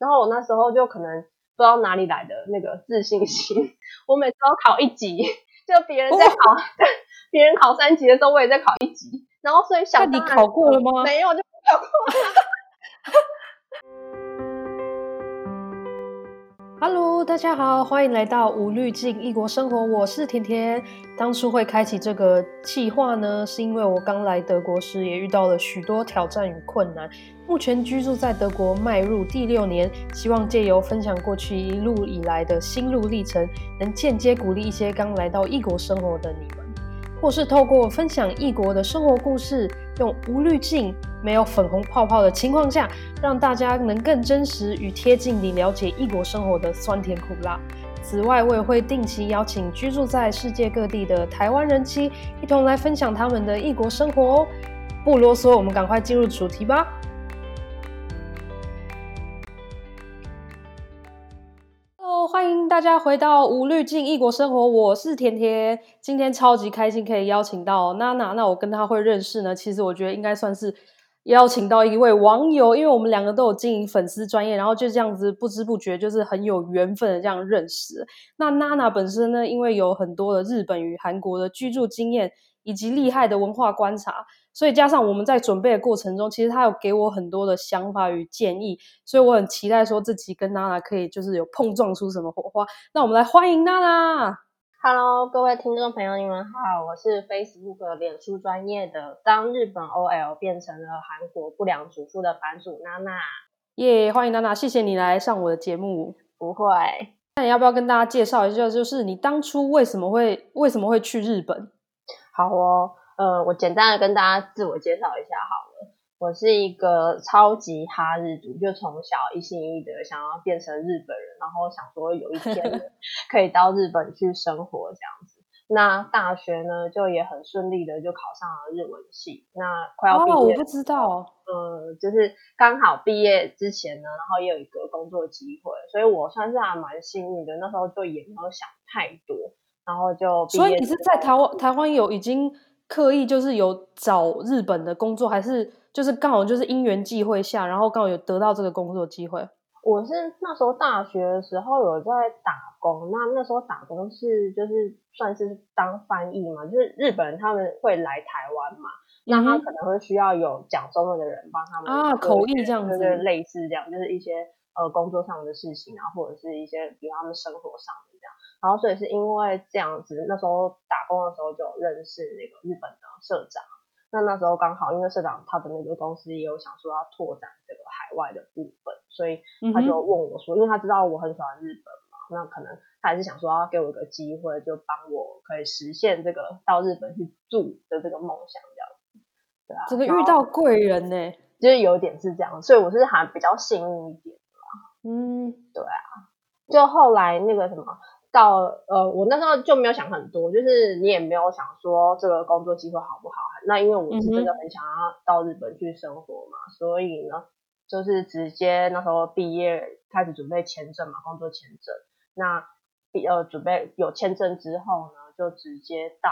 然后我那时候就可能不知道哪里来的那个自信心，我每次都考一级，就别人在考，别、哦、人考三级的时候，我也在考一级。然后所以想，那你考过了吗？没有，就没考过。Hello，大家好，欢迎来到无滤镜异国生活，我是甜甜。当初会开启这个计划呢，是因为我刚来德国时也遇到了许多挑战与困难。目前居住在德国迈入第六年，希望借由分享过去一路以来的心路历程，能间接鼓励一些刚来到异国生活的你，或是透过分享异国的生活故事，用无滤镜、没有粉红泡泡的情况下，让大家能更真实与贴近地了解异国生活的酸甜苦辣。此外，我也会定期邀请居住在世界各地的台湾人妻，一同来分享他们的异国生活哦。不啰嗦，我们赶快进入主题吧。欢迎大家回到无滤镜异国生活，我是甜甜。今天超级开心可以邀请到娜娜，那我跟她会认识呢，其实我觉得应该算是。邀请到一位网友，因为我们两个都有经营粉丝专业，然后就这样子不知不觉就是很有缘分的这样认识。那娜娜本身呢，因为有很多的日本与韩国的居住经验，以及厉害的文化观察，所以加上我们在准备的过程中，其实他有给我很多的想法与建议，所以我很期待说自己跟娜娜可以就是有碰撞出什么火花。那我们来欢迎娜娜。Hello，各位听众朋友，你们好，我是 Facebook 脸书专业的当日本 OL 变成了韩国不良主妇的版主娜娜。耶，yeah, 欢迎娜娜，谢谢你来上我的节目。不会，那你要不要跟大家介绍一下，就是你当初为什么会为什么会去日本？好哦，呃，我简单的跟大家自我介绍一下好了。我是一个超级哈日族，就从小一心一意的想要变成日本人，然后想说有一天 可以到日本去生活这样子。那大学呢，就也很顺利的就考上了日文系。那快要毕业，哦，我不知道，嗯，就是刚好毕业之前呢，然后也有一个工作机会，所以我算是还蛮幸运的。那时候就也没有想太多，然后就。所以你是在台湾，台湾有已经刻意就是有找日本的工作，还是？就是刚好就是因缘际会下，然后刚好有得到这个工作机会。我是那时候大学的时候有在打工，那那时候打工是就是算是当翻译嘛，就是日本人他们会来台湾嘛，那他可能会需要有讲中文的人帮他们啊口译这样子，就是类似这样，就是一些呃工作上的事情啊，或者是一些比如他们生活上的。然后所以是因为这样子，那时候打工的时候就认识那个日本的社长。那那时候刚好，因为社长他的那个公司也有想说要拓展这个海外的部分，所以他就问我说，嗯、因为他知道我很喜欢日本嘛，那可能他还是想说要给我一个机会，就帮我可以实现这个到日本去住的这个梦想，这样子，对啊，这个遇到贵人呢，就是有点是这样，所以我是还比较幸运一点。嗯，对啊，就后来那个什么。到呃，我那时候就没有想很多，就是你也没有想说这个工作机会好不好。那因为我是真的很想要到日本去生活嘛，嗯、所以呢，就是直接那时候毕业开始准备签证嘛，工作签证。那呃准备有签证之后呢，就直接到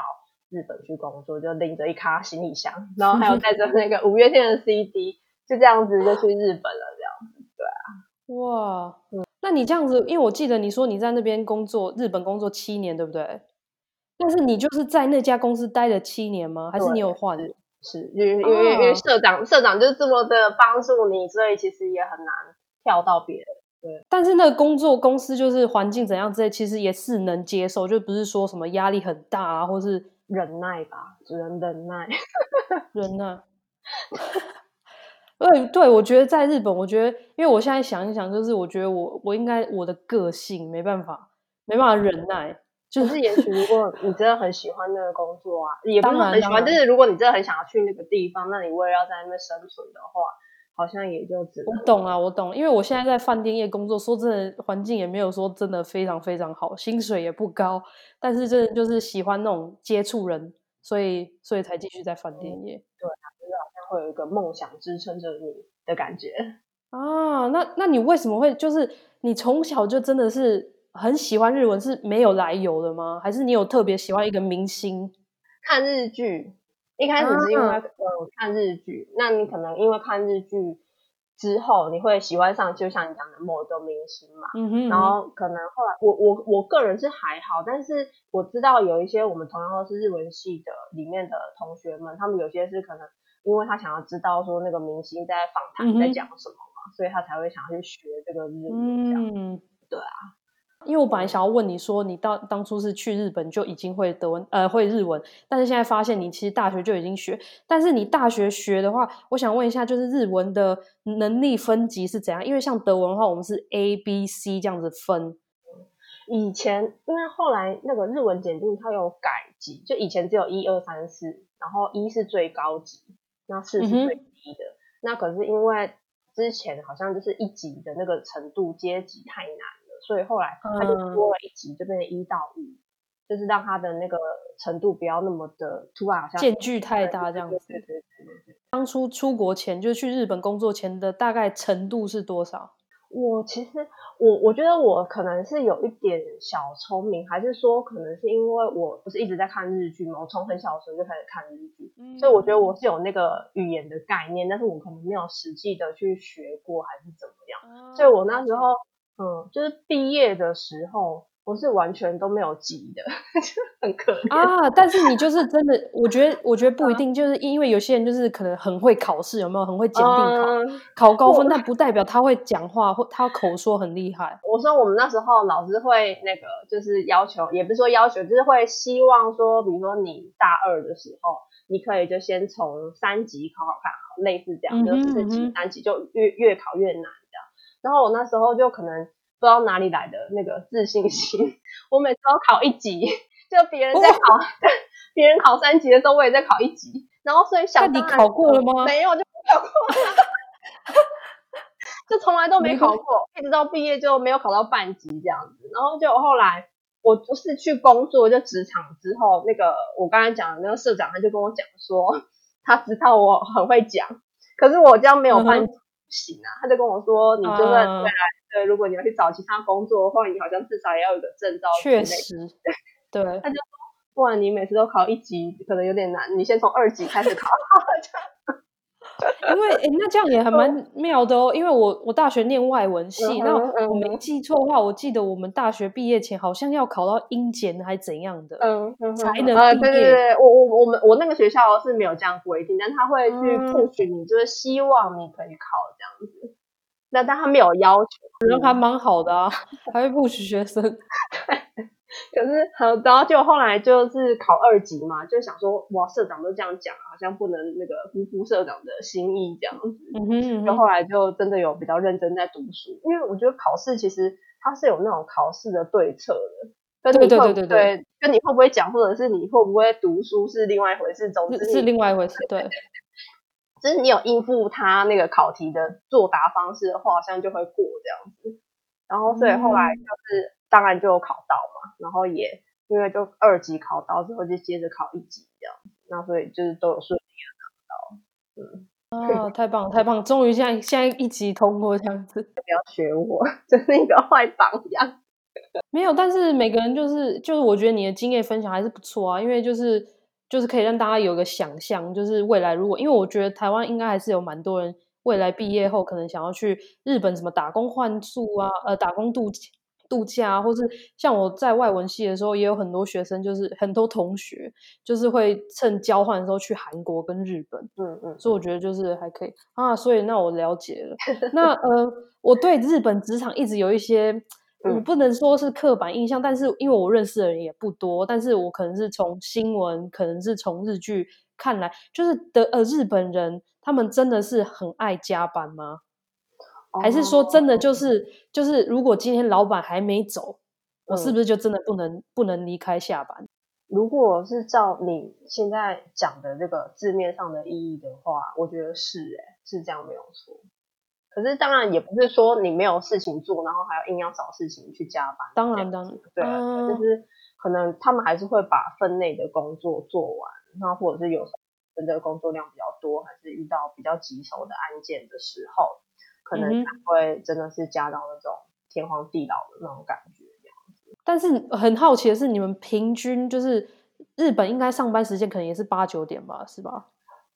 日本去工作，就拎着一卡行李箱，然后还有带着那个五月天的 CD，就这样子就去日本了，这样子。对啊，哇，嗯。那你这样子，因为我记得你说你在那边工作，日本工作七年，对不对？但是你就是在那家公司待了七年吗？还是你有换？是，因为因为因为社长社长就是这么的帮助你，所以其实也很难跳到别人。对，但是那个工作公司就是环境怎样之类，其实也是能接受，就不是说什么压力很大啊，或是忍耐吧，只能忍耐，忍耐。对对，我觉得在日本，我觉得，因为我现在想一想，就是我觉得我我应该我的个性没办法，没办法忍耐。就是也许如果你真的很喜欢那个工作啊，也不是很喜欢，就是如果你真的很想要去那个地方，那你为了要在那边生存的话，好像也就只能。我懂啊，我懂，因为我现在在饭店业工作，说真的，环境也没有说真的非常非常好，薪水也不高，但是真的就是喜欢那种接触人，所以所以才继续在饭店业。嗯、对。会有一个梦想支撑着你的感觉啊，那那你为什么会就是你从小就真的是很喜欢日文是没有来由的吗？还是你有特别喜欢一个明星？看日剧，一开始是因为呃看日剧，啊、那你可能因为看日剧之后，你会喜欢上就像你讲的某一个明星嘛。嗯哼。然后可能后来我我我个人是还好，但是我知道有一些我们同样都是日文系的里面的同学们，他们有些是可能因为他想要知道说那个明星在访谈在讲什么嘛，嗯、所以他才会想要去学这个日文。嗯，对啊。因为我本来想要问你说，你到当初是去日本就已经会德文，呃，会日文，但是现在发现你其实大学就已经学。但是你大学学的话，我想问一下，就是日文的能力分级是怎样？因为像德文的话，我们是 A、B、C 这样子分。以前因为后来那个日文检定它有改级，就以前只有一二三四，然后一是最高级，那四是最低的。嗯、那可是因为之前好像就是一级的那个程度阶级太难了。所以后来他就多了一级，就变成一到五，嗯，就是让他的那个程度不要那么的突然，好像间距太大这样子。对对对对。当初出国前，就是去日本工作前的大概程度是多少？我其实我我觉得我可能是有一点小聪明，还是说可能是因为我不是一直在看日剧嘛，我从很小的时候就开始看日剧，嗯，所以我觉得我是有那个语言的概念，但是我可能没有实际的去学过还是怎么样，嗯，所以我那时候。嗯，就是毕业的时候，我是完全都没有级的，就很可怜啊。但是你就是真的，我觉得，我觉得不一定，就是因为有些人就是可能很会考试，有没有很会检定考、嗯、考高分，但不代表他会讲话或他口说很厉害。我说我们那时候老师会那个，就是要求，也不是说要求，就是会希望说，比如说你大二的时候，你可以就先从三级考考看，好，类似这样，就四级、三级就越越考越难。然后我那时候就可能不知道哪里来的那个自信心，我每次都考一级，就别人在考，别人考三级的时候，我也在考一级。然后所以想，那你考过了吗？没有，就没考过，就从来都没考过，一直到毕业就没有考到半级这样子。然后就后来我不是去工作，就职场之后，那个我刚才讲的那个社长他就跟我讲说，他知道我很会讲，可是我这样没有半级。嗯行啊，他就跟我说，你就算未来对，如果你要去找其他工作的话，你好像至少也要有个证照。确实，对，他就说，不然你每次都考一级，可能有点难，你先从二级开始考。因为诶，那这样也还蛮 妙的哦。因为我我大学念外文系，那、嗯、我没记错的话，我记得我们大学毕业前好像要考到英检还是怎样的，嗯，嗯才能毕业。呃、对对对，我我我们我那个学校是没有这样规定，但他会去 push 你，就是希望你可以考这样子。那、嗯、但他没有要求，人还蛮好的啊，还会 push 学生。对。可是，然后就后来就是考二级嘛，就想说，哇，社长都这样讲，好像不能那个辜负社长的心意这样子。嗯哼，就后来就真的有比较认真在读书，因为我觉得考试其实它是有那种考试的对策的，跟你会对对对对对，跟你会不会讲，或者是你会不会读书是另外一回事，总之是，是另外一回事。对，就是你有应付他那个考题的作答方式的话，好像就会过这样子。然后，所以后来就是。嗯当然就有考到嘛，然后也因为就二级考到之后就接着考一级这样，那所以就是都有顺利的拿到。嗯，哦，太棒了太棒了，终于现在现在一级通过这样子。不要学我，真是一个坏榜样。没有，但是每个人就是就是我觉得你的经验分享还是不错啊，因为就是就是可以让大家有个想象，就是未来如果因为我觉得台湾应该还是有蛮多人未来毕业后可能想要去日本什么打工换宿啊，呃，打工度。度假，或是像我在外文系的时候，也有很多学生，就是很多同学，就是会趁交换的时候去韩国跟日本。嗯嗯，所以我觉得就是还可以啊。所以那我了解了。那呃，我对日本职场一直有一些，我不能说是刻板印象，但是因为我认识的人也不多，但是我可能是从新闻，可能是从日剧看来，就是的呃，日本人他们真的是很爱加班吗？还是说真的就是就是，如果今天老板还没走，我是不是就真的不能不能离开下班？如果是照你现在讲的这个字面上的意义的话，我觉得是诶，是这样没有错。可是当然也不是说你没有事情做，然后还要硬要找事情去加班。当然当然，对啊，就是可能他们还是会把分内的工作做完，那或者是有时候真的工作量比较多，还是遇到比较棘手的案件的时候。可能才会真的是加到那种天荒地老的那种感觉这样子。但是很好奇的是，你们平均就是日本应该上班时间可能也是八九点吧，是吧？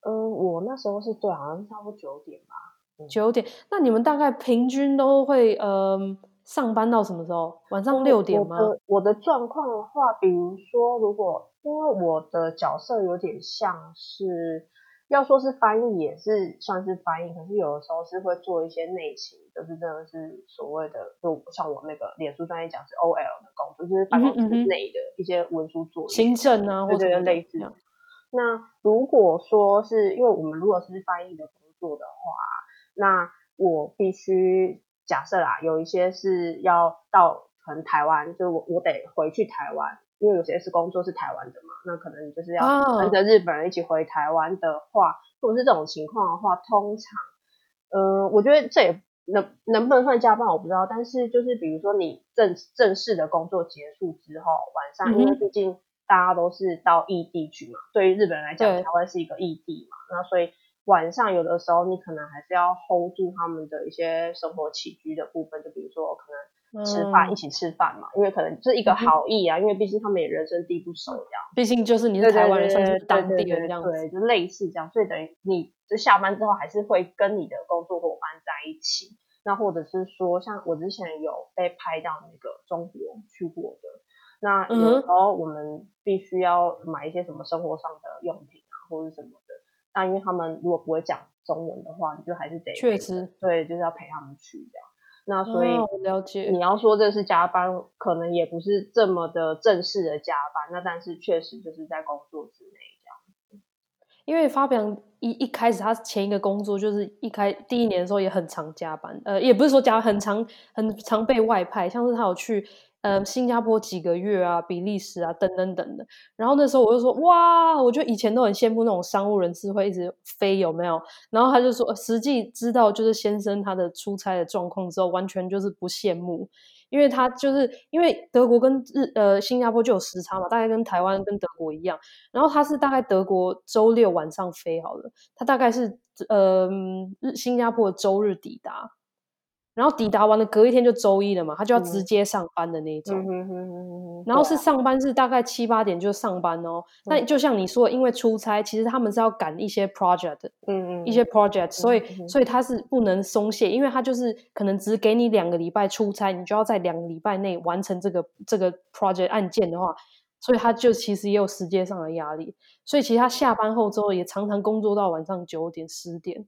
嗯，我那时候是对，好像是差不多九点吧。九点。那你们大概平均都会呃上班到什么时候？晚上六点吗？我的我的状况的话，比如说，如果因为我的角色有点像是。要说是翻译也是算是翻译，可是有的时候是会做一些内勤，就是真的是所谓的，就像我那个脸书专业讲是 OL 的工作，就是办公室内的一些文书作业、行政啊，或者类似。那如果说是因为我们如果是翻译的工作的话，那我必须假设啦，有一些是要到可能台湾，就我我得回去台湾。因为有些是工作是台湾的嘛，那可能就是要跟着日本人一起回台湾的话，哦、如果是这种情况的话，通常，嗯、呃，我觉得这也能能不能算加班我不知道，但是就是比如说你正正式的工作结束之后，晚上，因为毕竟大家都是到异地去嘛，嗯、对于日本人来讲，台湾是一个异地嘛，那所以晚上有的时候你可能还是要 hold 住他们的一些生活起居的部分，就比如说可能。吃饭一起吃饭嘛，因为可能是一个好意啊，嗯、因为毕竟他们也人生地不熟这样。毕竟就是你是台湾人，算是当地人这样子。对，就类似这样，所以等于你就下班之后还是会跟你的工作伙伴在一起。那或者是说，像我之前有被拍到那个中国去过的，那有时候我们必须要买一些什么生活上的用品啊，或者什么的。那因为他们如果不会讲中文的话，你就还是得确实对，就是要陪他们去这样。那所以了解，你要说这是加班，可能也不是这么的正式的加班。那但是确实就是在工作之内这样。因为发表一一开始他前一个工作就是一开第一年的时候也很常加班，呃，也不是说加很常很常被外派，像是他有去。呃，新加坡几个月啊，比利时啊，等等等的。然后那时候我就说，哇，我觉得以前都很羡慕那种商务人士会一直飞，有没有？然后他就说，实际知道就是先生他的出差的状况之后，完全就是不羡慕，因为他就是因为德国跟日呃新加坡就有时差嘛，大概跟台湾跟德国一样。然后他是大概德国周六晚上飞好了，他大概是呃日新加坡周日抵达。然后抵达完了，隔一天就周一了嘛，他就要直接上班的那种。嗯、然后是上班是大概七八点就上班哦。那、嗯、就像你说，因为出差，其实他们是要赶一些 project，嗯嗯，一些 project，所以、嗯、所以他是不能松懈，因为他就是可能只给你两个礼拜出差，你就要在两个礼拜内完成这个这个 project 案件的话，所以他就其实也有时间上的压力。所以其实他下班后之后也常常工作到晚上九点十点，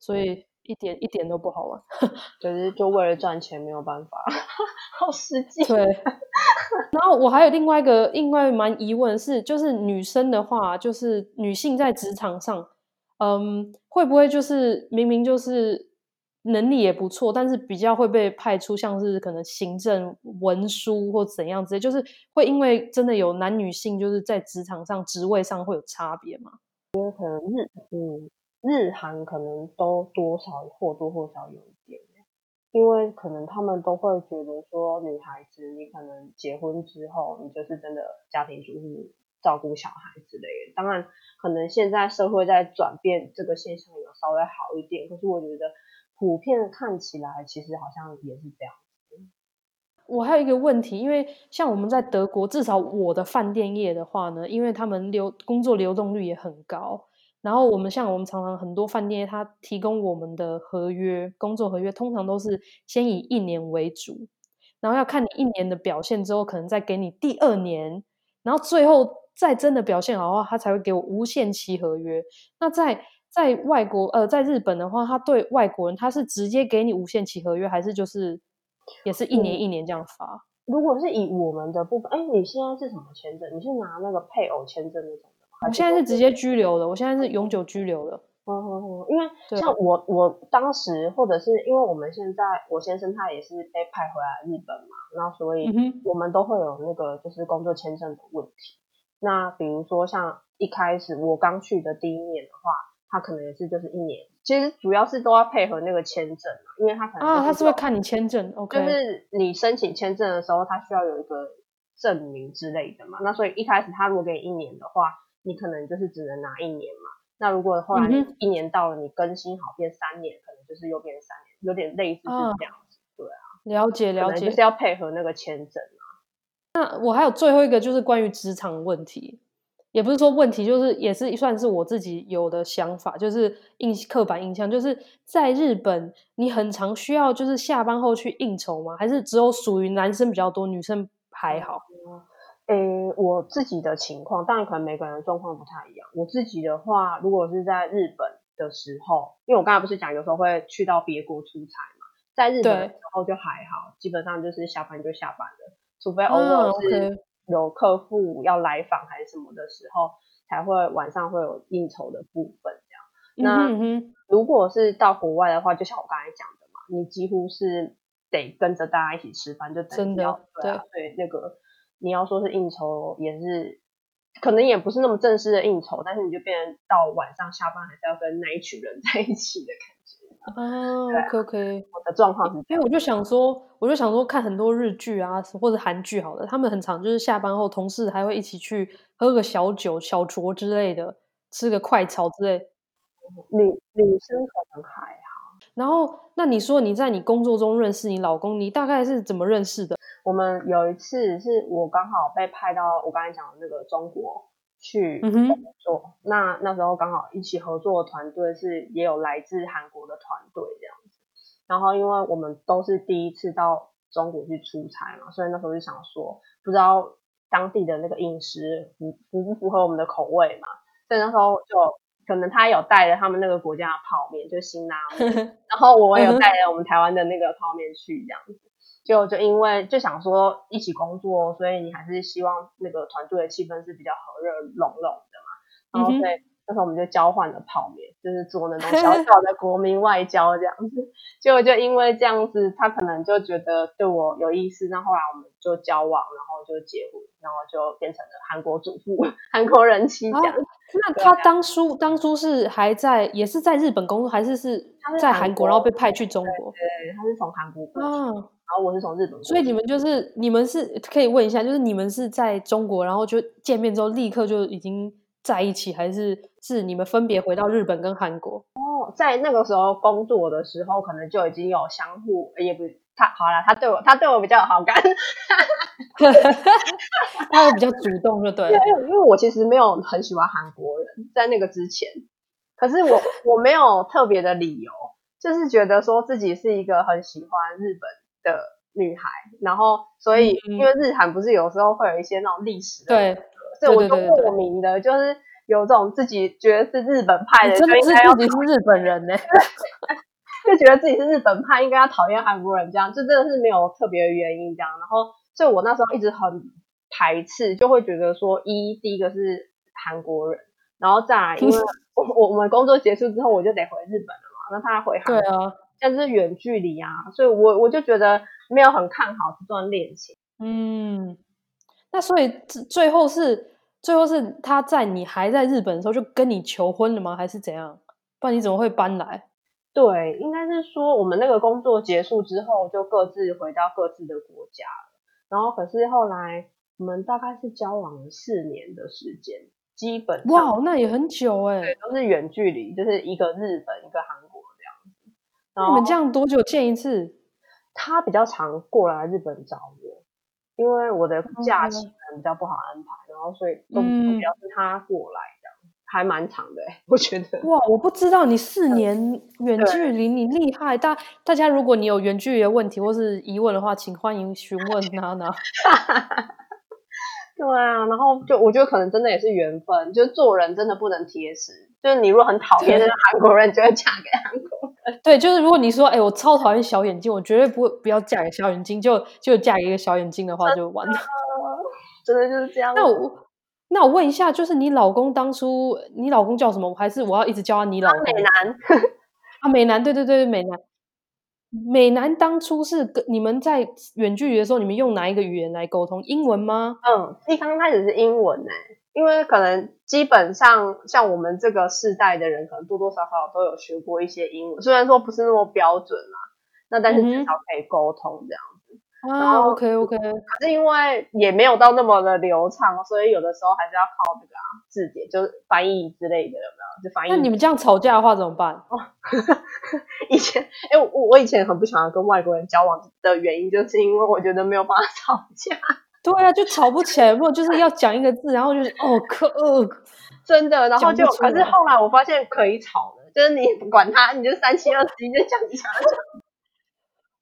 所以。一点一点都不好玩，就是就为了赚钱没有办法，好实际。对，然后我还有另外一个另外蛮疑问是，就是女生的话，就是女性在职场上，嗯，会不会就是明明就是能力也不错，但是比较会被派出像是可能行政文书或怎样之类，就是会因为真的有男女性就是在职场上职位上会有差别吗？因为可能日嗯。日韩可能都多少或多或少有一点，因为可能他们都会觉得说，女孩子你可能结婚之后，你就是真的家庭主妇，照顾小孩之类的。当然，可能现在社会在转变，这个现象有稍微好一点，可是我觉得普遍看起来，其实好像也是这样。我还有一个问题，因为像我们在德国，至少我的饭店业的话呢，因为他们流工作流动率也很高。然后我们像我们常常很多饭店，他提供我们的合约工作合约，通常都是先以一年为主，然后要看你一年的表现之后，可能再给你第二年，然后最后再真的表现好的话，他才会给我无限期合约。那在在外国呃，在日本的话，他对外国人他是直接给你无限期合约，还是就是也是一年一年这样发？嗯，如果是以我们的部分，哎，你现在是什么签证？你是拿那个配偶签证那种？我现在是直接拘留的，我现在是永久拘留的。嗯嗯嗯，因为像我我当时，或者是因为我们现在，我先生他也是被派回来日本嘛，那所以我们都会有那个就是工作签证的问题。那比如说像一开始我刚去的第一年的话，他可能也是就是一年，其实主要是都要配合那个签证嘛，因为他可能啊，他是会看你签证，OK，就是你申请签证的时候，他需要有一个证明之类的嘛。那所以一开始他如果给你一年的话，你可能就是只能拿一年嘛，那如果后来一年到了，你更新好变三年，可能就是又变三年，有点类似是这样子，啊对啊，了解了解，就是要配合那个签证啊。那我还有最后一个就是关于职场问题，也不是说问题，就是也是算是我自己有的想法，就是印刻板印象，就是在日本，你很常需要就是下班后去应酬吗？还是只有属于男生比较多，女生还好？诶，我自己的情况，当然可能每个人的状况不太一样。我自己的话，如果是在日本的时候，因为我刚才不是讲有时候会去到别国出差嘛，在日本的时候就还好，基本上就是下班就下班了，除非偶尔是。Oh. 有客户要来访还是什么的时候，才会晚上会有应酬的部分这样。那、嗯、如果是到国外的话，就像我刚才讲的嘛，你几乎是得跟着大家一起吃饭，就真的要对啊，对那个你要说是应酬，也是可能也不是那么正式的应酬，但是你就变成到晚上下班还是要跟那一群人在一起的感觉。啊，OK OK，我的状况是，因为我就想说，我就想说，看很多日剧啊，或者韩剧，好的，他们很常就是下班后，同事还会一起去喝个小酒、小酌之类的，吃个快炒之类。女女生可能还好。然后，那你说你在你工作中认识你老公，你大概是怎么认识的？我们有一次是我刚好被派到我刚才讲的那个中国。去工作，嗯、那那时候刚好一起合作的团队是也有来自韩国的团队这样子，然后因为我们都是第一次到中国去出差嘛，所以那时候就想说，不知道当地的那个饮食符符不符合我们的口味嘛，所以那时候就可能他有带着他们那个国家的泡面，就辛拉面，然后我也有带着我们台湾的那个泡面去这样子。就就因为就想说一起工作，所以你还是希望那个团队的气氛是比较和热融融的嘛。然后所以那时候我们就交换了泡面，就是做那种小小的国民外交这样子。结果就因为这样子，他可能就觉得对我有意思，那后来我们就交往，然后就结婚，然后就变成了韩国主妇、韩国人妻这样。啊，那他当初当初是还在也是在日本工作，还是是在韩国，然后被派去中国？对，对，他是从韩国过去。啊然后我是从日本，所以你们就是你们是可以问一下，就是你们是在中国，然后就见面之后立刻就已经在一起，还是是你们分别回到日本跟韩国？哦，在那个时候工作的时候，可能就已经有相互，也不他好了，他对我他对我比较有好感，他会比较主动，就对了。因为我其实没有很喜欢韩国人，在那个之前，可是我 我没有特别的理由，就是觉得说自己是一个很喜欢日本的女孩，然后所以、嗯、因为日韩不是有时候会有一些那种历史的，对，所以我就莫名的就是有这种自己觉得是日本派的，真的是自己是日本人呢，就觉得自己是日本派，应该要讨厌韩国人这样，就真的是没有特别的原因这样。然后，所以我那时候一直很排斥，就会觉得说，一第一个是韩国人，然后再来，因为我我们工作结束之后，我就得回日本了嘛，那他回韩国。对啊。但是远距离啊，所以我我就觉得没有很看好这段恋情。嗯，那所以最后是最后是他在你还在日本的时候就跟你求婚了吗？还是怎样？不然你怎么会搬来？对，应该是说我们那个工作结束之后就各自回到各自的国家了。然后可是后来我们大概是交往了四年的时间，基本哇，那也很久哎，对，都是远距离，就是一个日本，一个韩国这样子。你们这样多久见一次？他比较常过来日本找我，因为我的假期可能比较不好安排，嗯、然后所以都比较是他过来这样，嗯、还蛮长的，我觉得。哇，我不知道你四年远距离，你厉害！大大家如果你有远距离的问题或是疑问的话，请欢迎询问 娜娜。对啊，然后就我觉得可能真的也是缘分，就是做人真的不能铁齿，就是你如果很讨厌那个韩国人，就会嫁给韩国人。对，就是如果你说，哎，我超讨厌小眼睛，我绝对不会不要嫁给小眼睛，就就嫁给一个小眼睛的话，就完了。真的就是这样。那我那我问一下，就是你老公当初，你老公叫什么？还是我要一直叫他你老公？美男。啊，美男，对对对对，美男。美男当初是跟你们在远距离的时候，你们用哪一个语言来沟通？英文吗？嗯，一刚开始是英文呢，因为可能基本上像我们这个世代的人，可能多多少少都有学过一些英文，虽然说不是那么标准啦，那但是至少可以沟通这样子。嗯、啊，OK OK。可是因为也没有到那么的流畅，所以有的时候还是要靠这个啊字典，就是翻译之类的，有没有？就翻译。那你们这样吵架的话怎么办？哦 以前，哎、欸，我我以前很不喜欢跟外国人交往的原因，就是因为我觉得没有办法吵架。对啊，就吵不起来，不就是要讲一个字，然后就是哦可、呃，真的，然后就可是后来我发现可以吵的，就是你不管他，你就三七二十一就讲一下。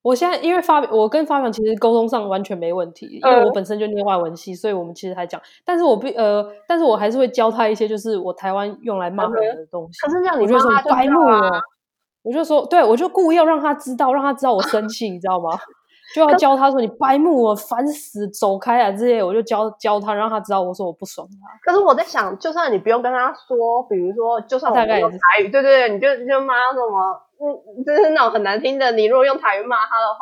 我现在因为发我跟发表其实沟通上完全没问题，因为我本身就念外文系，所以我们其实还讲，但是我不呃，但是我还是会教他一些就是我台湾用来骂人的东西。可是这样你就说白目啊，我就说对，我就故意要让他知道，让他知道我生气，你知道吗？就要教他说你白目啊，烦死，走开啊这些，我就教教他，让他知道我说我不爽他。可是我在想，就算你不用跟他说，比如说，就算我们用台语，对对对，你就就骂他什么，嗯，就是那种很难听的。你如果用台语骂他的话，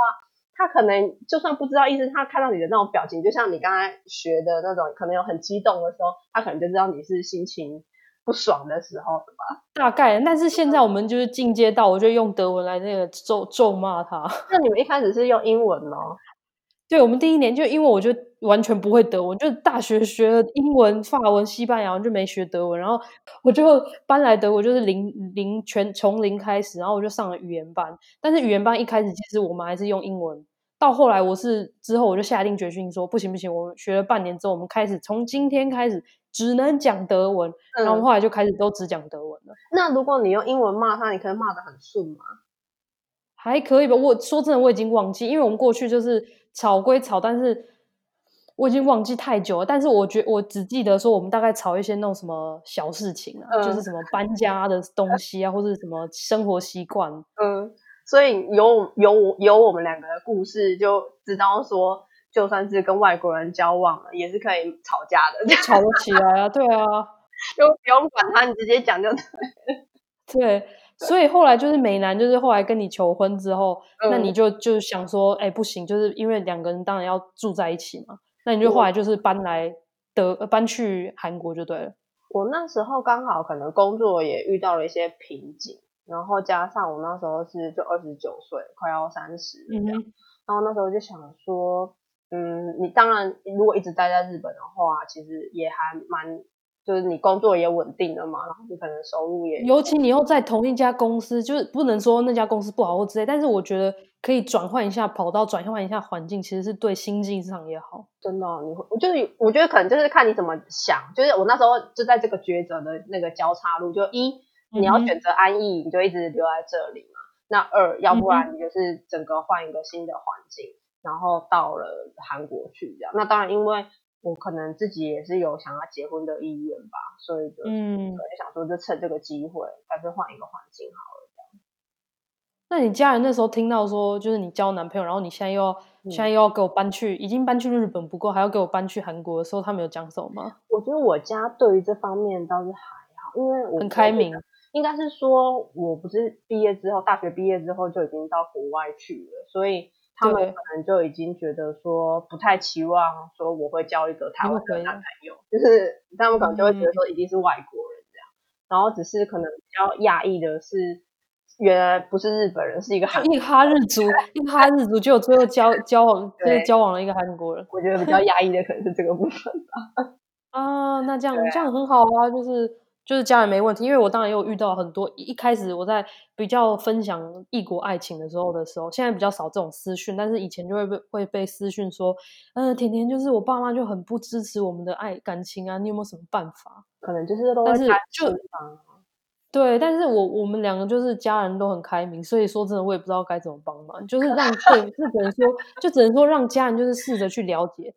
他可能就算不知道意思，他看到你的那种表情，就像你刚才学的那种，可能有很激动的时候，他可能就知道你是心情不爽的时候，的吧？大概。但是现在我们就是进阶到，我就用德文来那个咒咒骂他。那你们一开始是用英文吗？对，我们第一年就因为我就完全不会德文，就大学学了英文、法文、西班牙文，就没学德文。然后我就搬来德国，就是零零全从零开始。然后我就上了语言班，但是语言班一开始其实我们还是用英文。到后来我是之后我就下定决心说不行不行，我学了半年之后，我们开始从今天开始只能讲德文，嗯、然后后来就开始都只讲德文了。那如果你用英文骂他，你可以骂得很顺吗？还可以吧。我说真的，我已经忘记，因为我们过去就是吵归吵，但是我已经忘记太久了。但是我觉我只记得说，我们大概吵一些那种什么小事情啊，嗯、就是什么搬家的东西啊，或者什么生活习惯，嗯。所以有有有我们两个的故事，就知道说，就算是跟外国人交往了，也是可以吵架的，吵得起来啊，对啊，就不用管他，你直接讲就对。对，所以后来就是美男，就是后来跟你求婚之后，嗯、那你就就想说，哎，不行，就是因为两个人当然要住在一起嘛，那你就后来就是搬来德，嗯、搬去韩国就对了。我那时候刚好可能工作也遇到了一些瓶颈。然后加上我那时候是就二十九岁，快要三十这样，嗯、然后那时候就想说，嗯，你当然如果一直待在日本的话，其实也还蛮，就是你工作也稳定了嘛，然后你可能收入也，尤其你又在同一家公司，就是不能说那家公司不好或之类，但是我觉得可以转换一下跑道，转换一下环境，其实是对心境上也好。真的，你会，我就是我觉得可能就是看你怎么想，就是我那时候就在这个抉择的那个交叉路，就一。你要选择安逸，你就一直留在这里嘛。那二，要不然你就是整个换一个新的环境，嗯、然后到了韩国去这样。那当然，因为我可能自己也是有想要结婚的意愿吧，所以就嗯，就想说就趁这个机会，干脆换一个环境好了这样。那你家人那时候听到说，就是你交男朋友，然后你现在又要、嗯、现在又要给我搬去，已经搬去日本，不过还要给我搬去韩国的时候，他们有讲什么吗？我觉得我家对于这方面倒是还好，因为我很开明。应该是说，我不是毕业之后，大学毕业之后就已经到国外去了，所以他们可能就已经觉得说，不太期望说我会交一个台湾的男朋友，就是他们可能就会觉得说，一定是外国人这样，嗯、然后只是可能比较讶异的是，原来不是日本人，是一个韩一哈日族，一哈日族就最后交交往，就是交往了一个韩国人。我觉得比较压抑的可能是这个部分吧。啊，那这样、啊、这样很好啊，就是。就是家人没问题，因为我当然也有遇到很多。一开始我在比较分享异国爱情的时候的时候，现在比较少这种私讯，但是以前就会被会被私讯说，嗯、呃，甜甜就是我爸妈就很不支持我们的爱感情啊，你有没有什么办法？可能就是都，但是就对，但是我我们两个就是家人都很开明，所以说真的我也不知道该怎么帮忙，就是让对，就只能说就只能说让家人就是试着去了解。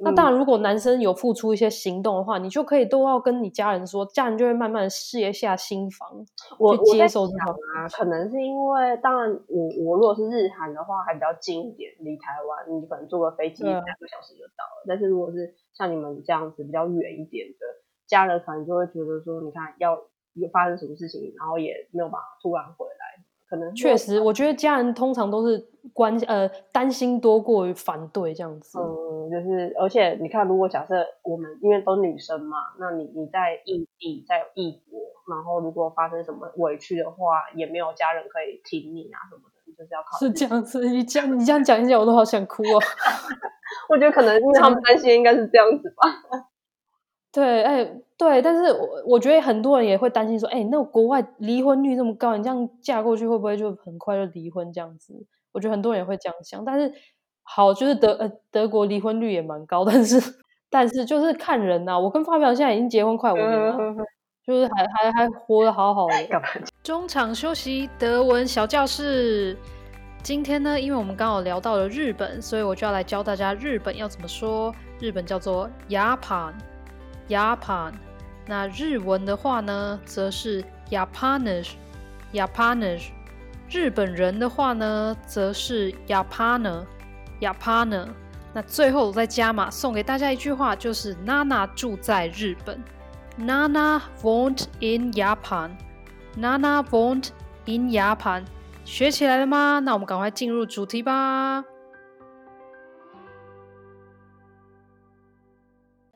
那当然，如果男生有付出一些行动的话，嗯、你就可以都要跟你家人说，家人就会慢慢的试一下心防，我去接受这种啊。可能是因为，当然我我如果是日韩的话，还比较近一点，离台湾，你可能坐个飞机两个小时就到了。嗯、但是如果是像你们这样子比较远一点的，家人可能就会觉得说，你看要有发生什么事情，然后也没有办法突然回来。可能确实，我觉得家人通常都是关呃担心多过于反对这样子。嗯，就是而且你看，如果假设我们因为都女生嘛，那你你在异地，在异国，然后如果发生什么委屈的话，也没有家人可以挺你啊什么的，你就是要靠。是这样子，你这样你这样讲一讲，我都好想哭哦。我觉得可能因为他们担心，应该是这样子吧。对，哎，对，但是我我觉得很多人也会担心说，哎，那国外离婚率这么高，你这样嫁过去会不会就很快就离婚这样子？我觉得很多人也会这样想，但是好，就是德呃德国离婚率也蛮高，但是但是就是看人呐、啊。我跟发表现在已经结婚快五年了，就是还还还活得好好的。中场休息，德文小教室。今天呢，因为我们刚好聊到了日本，所以我就要来教大家日本要怎么说。日本叫做 Japan，。那日文的话呢，则是 Japanish，Japanish。日本人的话呢，则是 Japaner，Japaner。那最后我再加码送给大家一句话，就是娜娜住在日本，Nana wohnt in Japan，Nana wohnt in Japan。学起来了吗？那我们赶快进入主题吧。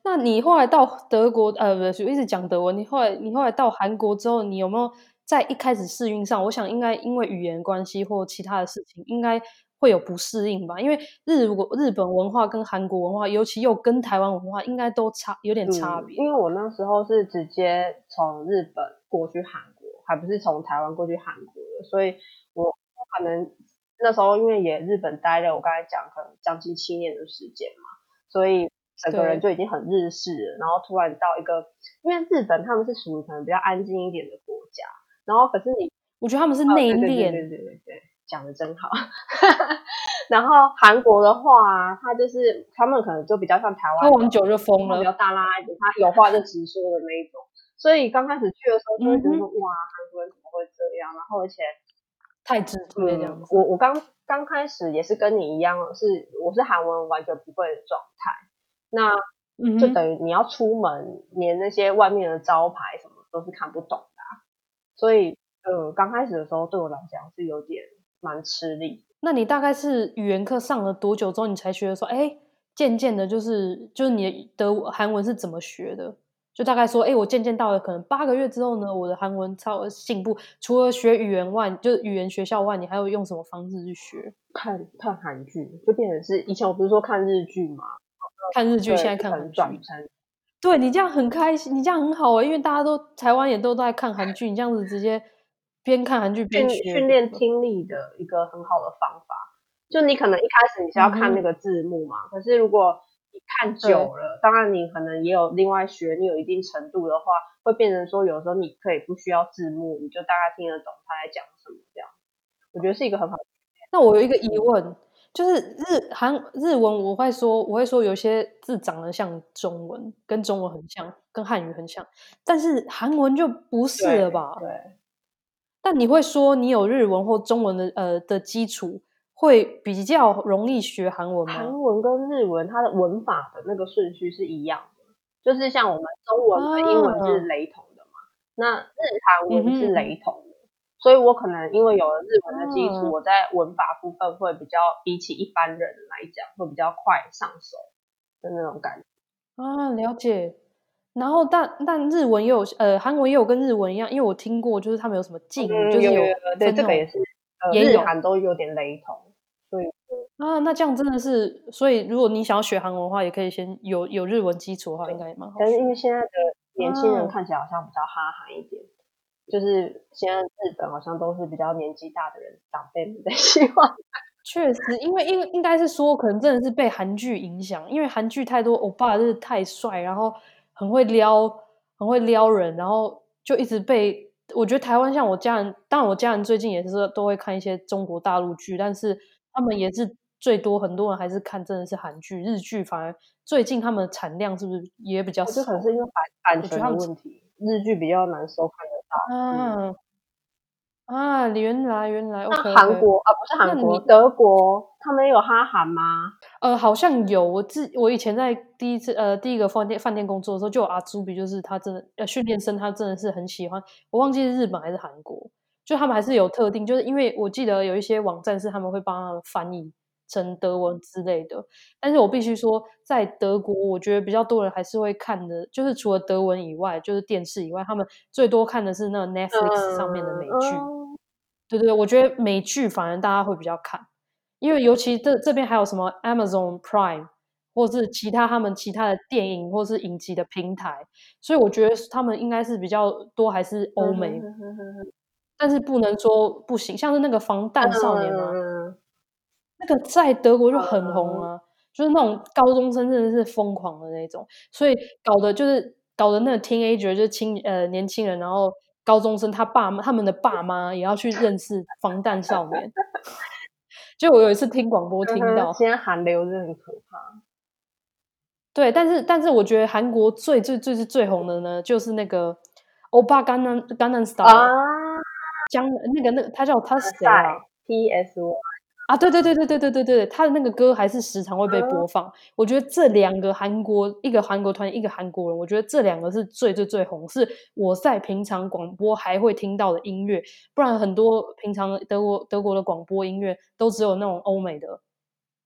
那你后来到德国，呃，不是，我一直讲德文。你后来，你后来到韩国之后，你有没有在一开始适应上？我想应该因为语言关系或其他的事情，应该会有不适应吧？因为日国日本文化跟韩国文化，尤其又跟台湾文化，应该都差有点差别。嗯，因为我那时候是直接从日本过去韩国，还不是从台湾过去韩国的，所以。我可能那时候因为也日本待了，我刚才讲可能将近七年的时间嘛，所以整个人就已经很日式了。然后突然到一个，因为日本他们是属于可能比较安静一点的国家，然后可是你，我觉得他们是内敛，哦、对，对，对对对讲的真好。然后韩国的话，他就是他们可能就比较像台湾，喝完酒就疯了，比较大拉一点，他有话就直说的那一种。所以刚开始去的时候就会觉得哇，韩国人怎么会这样？然后而且。太直接这样子。嗯、我我刚刚开始也是跟你一样，是我是韩文完全不会的状态，那就等于你要出门，连那些外面的招牌什么都是看不懂的，啊，所以呃刚开始的时候对我来讲是有点蛮吃力。那你大概是语言课上了多久之后，你才学的说，哎，渐渐的就是就是你的德韩文是怎么学的？就大概说，哎、欸，我渐渐到了可能八个月之后呢，我的韩文超进步。除了学语言外，就是语言学校外，你还有用什么方式去学？看看韩剧，就变成是以前我不是说看日剧嘛，看日剧，现在看韩剧。对，你这样很开心，你这样很好啊，因为大家都台湾也都在看韩剧，你这样子直接边看韩剧边学，训练听力的一个很好的方法。就你可能一开始你是要看那个字幕嘛，嗯、可是如果你看久了，当然你可能也有另外学，你有一定程度的话，会变成说有时候你可以不需要字幕，你就大概听得懂他在讲什么这样。我觉得是一个很好的。那我有一个疑问，就是日韩日文我会说，我会说有些字长得像中文，跟中文很像，跟汉语很像，但是韩文就不是了吧？对。对，但你会说你有日文或中文的呃的基础。会比较容易学韩文吗？韩文跟日文它的文法的那个顺序是一样的，就是像我们中文和英文是雷同的嘛，啊、那日韩文是雷同，所以我可能因为有了日文的基础，啊、我在文法部分会比较比起一般人来讲会比较快上手的那种感觉啊，了解。然后但但日文也有呃韩文也有跟日文一样，因为我听过就是他们有什么敬，嗯、就是有，有，有对这个也是。呃、日韩都有点雷同，所以啊，那这样真的是，所以如果你想要学韩文的话，也可以先有有日文基础的话，应该也蛮好。但是因为现在的年轻人看起来好像比较哈韩一点，啊、就是现在日本好像都是比较年纪大的人长辈们在 喜欢。确实，因为应应该是说，可能真的是被韩剧影响，因为韩剧太多欧巴就是太帅，然后很会撩，很会撩人，然后就一直被。我觉得台湾像我家人，当然我家人最近也是都会看一些中国大陆剧，但是他们也是最多很多人还是看真的是韩剧、日剧，反而最近他们的产量是不是也比较少？这可能是因为版版权的问题，日剧比较难收看。嗯。嗯啊，原来原来，那韩国.啊，不是韩国，德国，他们有哈韩吗？呃，好像有。我自我以前在第一次呃第一个饭店饭店工作的时候，就有阿朱比，就是他真的呃训练生，他真的是很喜欢。我忘记是日本还是韩国，就他们还是有特定，就是因为我记得有一些网站是他们会帮他们翻译成德文之类的。但是我必须说，在德国，我觉得比较多人还是会看的，就是除了德文以外，就是电视以外，他们最多看的是那个 Netflix 上面的美剧。对对，我觉得美剧反而大家会比较看，因为尤其这这边还有什么 Amazon Prime，或是其他他们其他的电影或是影集的平台，所以我觉得他们应该是比较多还是欧美，但是不能说不行，像是那个防弹少年嘛，那个在德国就很红啊，嗯、就是那种高中生真的是疯狂的那种，所以搞的就是搞的那个 teenager 就是青呃年轻人，然后高中生他爸妈他们的爸妈也要去认识防弹少年。就我有一次听广播听到，现在韩流真的很可怕。对，但是但是我觉得韩国最最最是最红的呢，就是那个欧巴甘南甘南 style 啊，江那个那个他叫他是谁啊？T S Y 啊，对对对对对对对对，他的那个歌还是时常会被播放。嗯、我觉得这两个韩国，一个韩国团，一个韩国人，我觉得这两个是最最最红，是我在平常广播还会听到的音乐，不然很多平常德国德国的广播音乐都只有那种欧美的。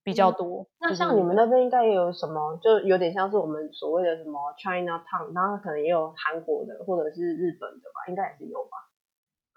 比较多，那像你们那边应该也有什么，就有点像是我们所谓的什么 China Town，然后可能也有韩国的或者是日本的吧，应该也是有吧。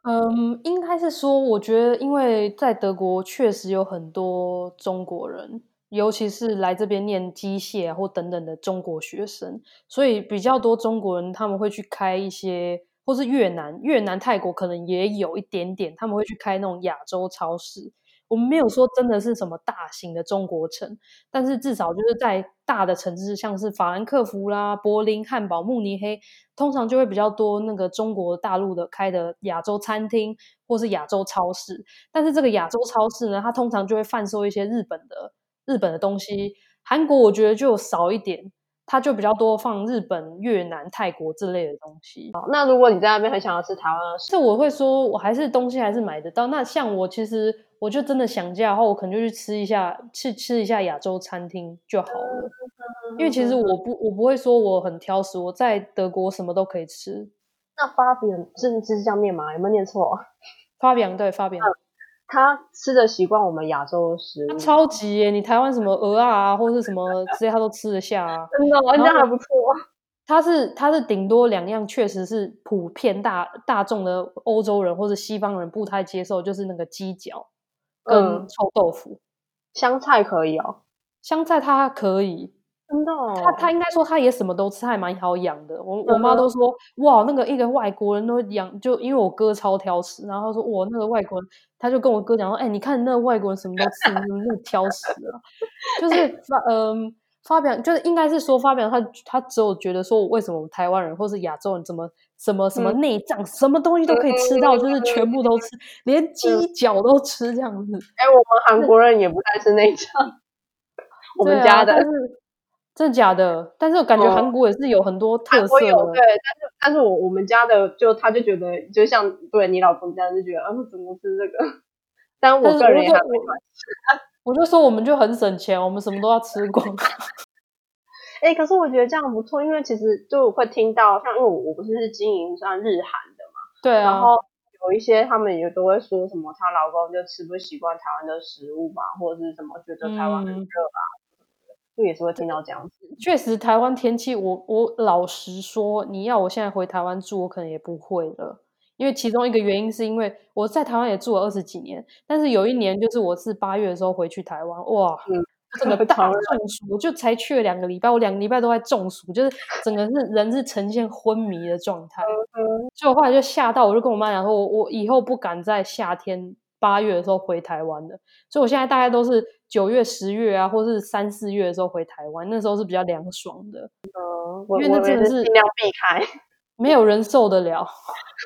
嗯，应该是说，我觉得因为在德国确实有很多中国人，尤其是来这边念机械或等等的中国学生，所以比较多中国人他们会去开一些，或是越南、越南、泰国可能也有一点点，他们会去开那种亚洲超市。我们没有说真的是什么大型的中国城，但是至少就是在大的城市，像是法兰克福啦、柏林、汉堡、慕尼黑，通常就会比较多那个中国大陆的开的亚洲餐厅或是亚洲超市。但是这个亚洲超市呢，它通常就会贩售一些日本的日本的东西。韩国我觉得就少一点。它就比较多放日本、越南、泰国之类的东西。好，那如果你在那边很想要吃台湾的，这我会说，我还是东西还是买得到。那像我其实，我就真的想家的话，我可能就去吃一下，去吃一下亚洲餐厅就好了。因为其实我不，我不会说我很挑食，我在德国什么都可以吃。那发饼是是这样念吗？有没有念错？发饼对发饼。他吃的习惯我们亚洲的食物，超级耶！你台湾什么鹅啊，或者是什么这些，他都吃得下啊。真的，人家还不错。他是他是顶多两样，确实是普遍大大众的欧洲人或者西方人不太接受，就是那个鸡脚跟臭豆腐。嗯、香菜可以哦，香菜它可以。真的、哦，他他应该说他也什么都吃，他还蛮好养的。我我妈都说，哇，那个一个外国人都养，就因为我哥超挑食，然后他说，哇，那个外国人，他就跟我哥讲说，哎、欸，你看那个外国人什么都吃，那么挑食啊，就是 发嗯、呃、发表，就是应该是说发表他他只有觉得说，为什么我们台湾人或是亚洲人怎么什么什么内脏、嗯、什么东西都可以吃到，就是全部都吃，连鸡脚都吃这样子。哎、欸，我们韩国人也不太吃内脏，我们家的。真的假的？但是我感觉韩国也是有很多特色的。有对，但是但是我我们家的就他就觉得就像对你老公这样就觉得嗯怎么吃这个？但我个人也。我就说我们就很省钱，我们什么都要吃光。哎、欸，可是我觉得这样不错，因为其实就会听到像因为我我不是是经营算日韩的嘛，对啊。然后有一些他们也都会说什么，她老公就吃不习惯台湾的食物吧，或者是什么觉得台湾很热啊。嗯就也是会听到这样子，确实台湾天气，我我老实说，你要我现在回台湾住，我可能也不会了，因为其中一个原因是因为我在台湾也住了二十几年，但是有一年就是我是八月的时候回去台湾，哇，整个 大中暑，我就才去了两个礼拜，我两个礼拜都在中暑，就是整个是人是呈现昏迷的状态，所以我后来就吓到，我就跟我妈讲说，我我以后不敢在夏天八月的时候回台湾的，所以我现在大概都是。九月、十月啊，或是三四月的时候回台湾，那时候是比较凉爽的。嗯，因为那真的是尽量避开，没有人受得了。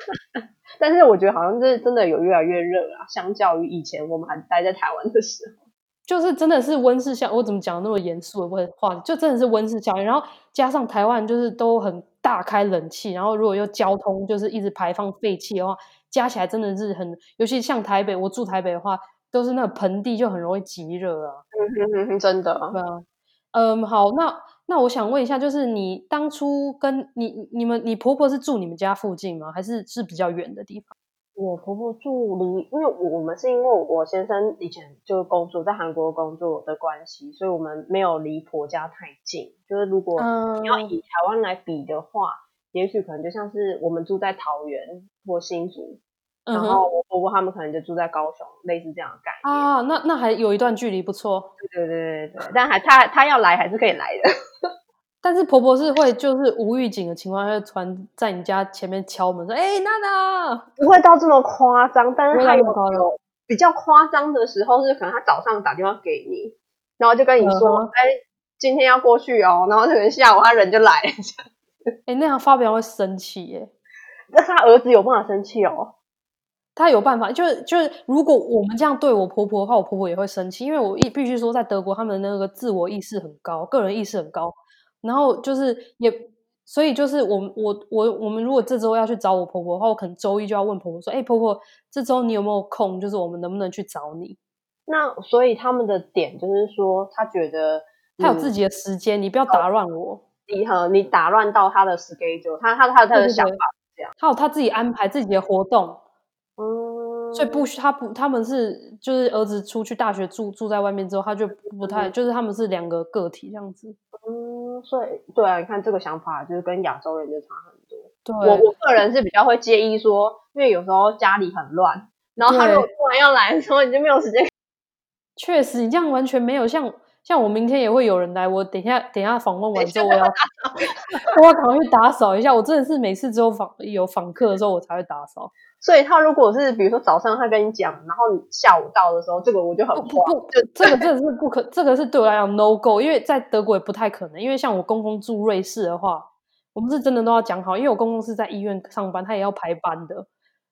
但是我觉得好像是真的有越来越热啊，相较于以前我们还待在台湾的时候，就是真的是温室效。我怎么讲那么严肃的问话，就真的是温室效应。然后加上台湾就是都很大开冷气，然后如果又交通就是一直排放废气的话，加起来真的是很，尤其像台北，我住台北的话。都是那个盆地就很容易极热啊，真的。对啊，嗯，好，那那我想问一下，就是你当初跟你你们你婆婆是住你们家附近吗？还是是比较远的地方？我婆婆住离，因为我们是因为我先生以前就工作在韩国工作的关系，所以我们没有离婆家太近。就是如果你要以台湾来比的话，嗯、也许可能就像是我们住在桃园或新竹。然后我婆婆他们可能就住在高雄，类似这样的概念啊。那那还有一段距离，不错。对对对对对，但还他他要来还是可以来的。但是婆婆是会就是无预警的情况下，突然在你家前面敲门说：“哎，娜娜。”不会到这么夸张，但是她有有比较夸张的时候是可能她早上打电话给你，然后就跟你说，哎、uh 今天要过去哦，然后可能下午她人就来了。哎、欸，那样发表会生气耶？那他儿子有办法生气哦？他有办法，就是就是，如果我们这样对我婆婆的话，我婆婆也会生气，因为我必必须说，在德国他们那个自我意识很高，个人意识很高，然后就是也，所以就是我我我我们如果这周要去找我婆婆的话，我可能周一就要问婆婆说，哎，婆婆，这周你有没有空？就是我们能不能去找你？那所以他们的点就是说，他觉得他有自己的时间，你不要打乱我，你和你打乱到他的 schedule，他他他的他的想法是这样，他有他自己安排自己的活动。嗯，所以不需他不他们是就是儿子出去大学住住在外面之后，他就不太、嗯、就是他们是两个个体这样子。嗯，所以对啊，你看这个想法就是跟亚洲人就差很多。对，我我个人是比较会介意说，因为有时候家里很乱，然后他如果突然要来的时候，你就没有时间。确实，你这样完全没有像像我明天也会有人来，我等一下等一下访问完之后，我要我要赶快去打扫一下。我真的是每次只有访有访客的时候，我才会打扫。所以他如果是比如说早上他跟你讲，然后你下午到的时候，这个我就很慌。不，不，不，这个真的是不可，这个是对我来讲 no go，因为在德国也不太可能。因为像我公公住瑞士的话，我们是真的都要讲好，因为我公公是在医院上班，他也要排班的。